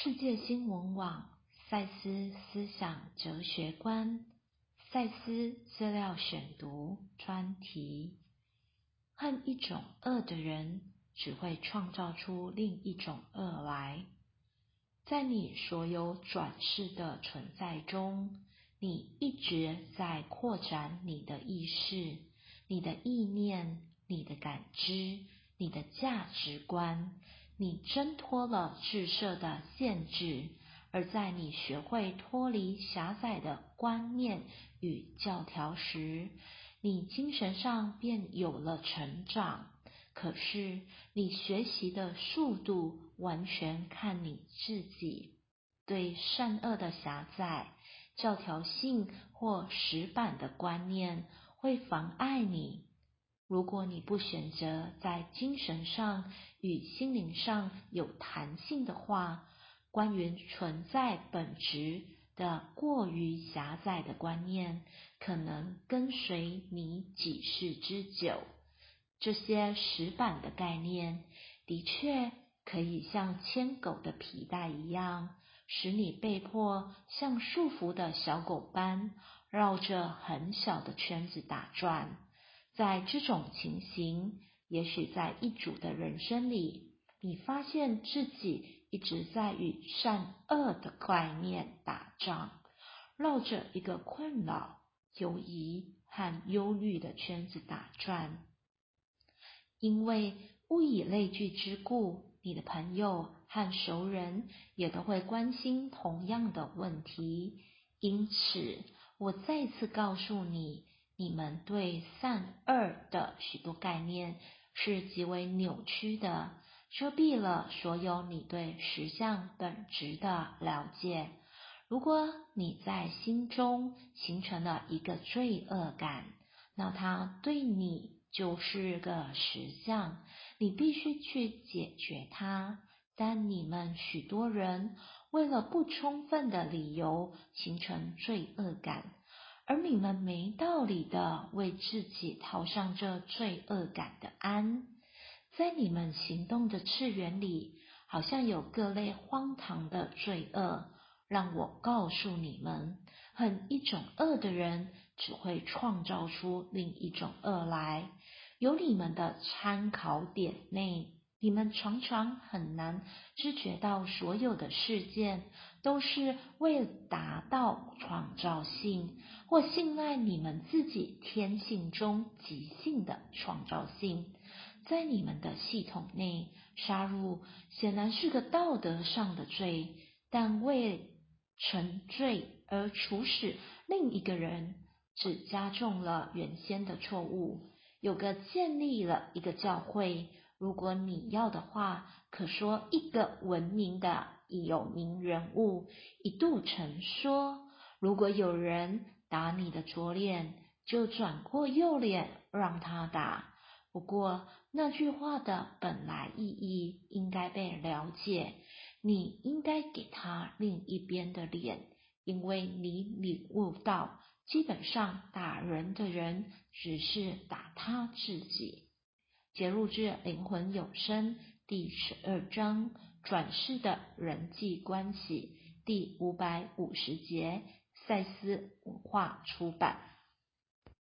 世界新闻网赛斯思想哲学观赛斯资料选读专题：恨一种恶的人，只会创造出另一种恶来。在你所有转世的存在中，你一直在扩展你的意识、你的意念、你的感知、你的价值观。你挣脱了自设的限制，而在你学会脱离狭窄的观念与教条时，你精神上便有了成长。可是，你学习的速度完全看你自己。对善恶的狭窄、教条性或死板的观念会妨碍你。如果你不选择在精神上与心灵上有弹性的话，关于存在本质的过于狭窄的观念，可能跟随你几世之久。这些石板的概念，的确可以像牵狗的皮带一样，使你被迫像束缚的小狗般，绕着很小的圈子打转。在这种情形，也许在一组的人生里，你发现自己一直在与善恶的概念打仗，绕着一个困扰、犹疑和忧虑的圈子打转。因为物以类聚之故，你的朋友和熟人也都会关心同样的问题。因此，我再次告诉你。你们对善恶的许多概念是极为扭曲的，遮蔽了所有你对实相本质的了解。如果你在心中形成了一个罪恶感，那它对你就是个实相，你必须去解决它。但你们许多人为了不充分的理由形成罪恶感。而你们没道理的为自己套上这罪恶感的安，在你们行动的次元里，好像有各类荒唐的罪恶。让我告诉你们，恨一种恶的人，只会创造出另一种恶来。有你们的参考点内。你们常常很难知觉到，所有的事件都是为达到创造性，或信赖你们自己天性中即兴的创造性。在你们的系统内，杀戮显然是个道德上的罪，但为沉罪而处死另一个人，只加重了原先的错误。有个建立了一个教会。如果你要的话，可说一个文明的有名人物一度曾说：“如果有人打你的左脸，就转过右脸让他打。”不过那句话的本来意义应该被了解，你应该给他另一边的脸，因为你领悟到，基本上打人的人只是打他自己。节录至灵魂永生第十二章转世的人际关系第五百五十节赛斯文化出版。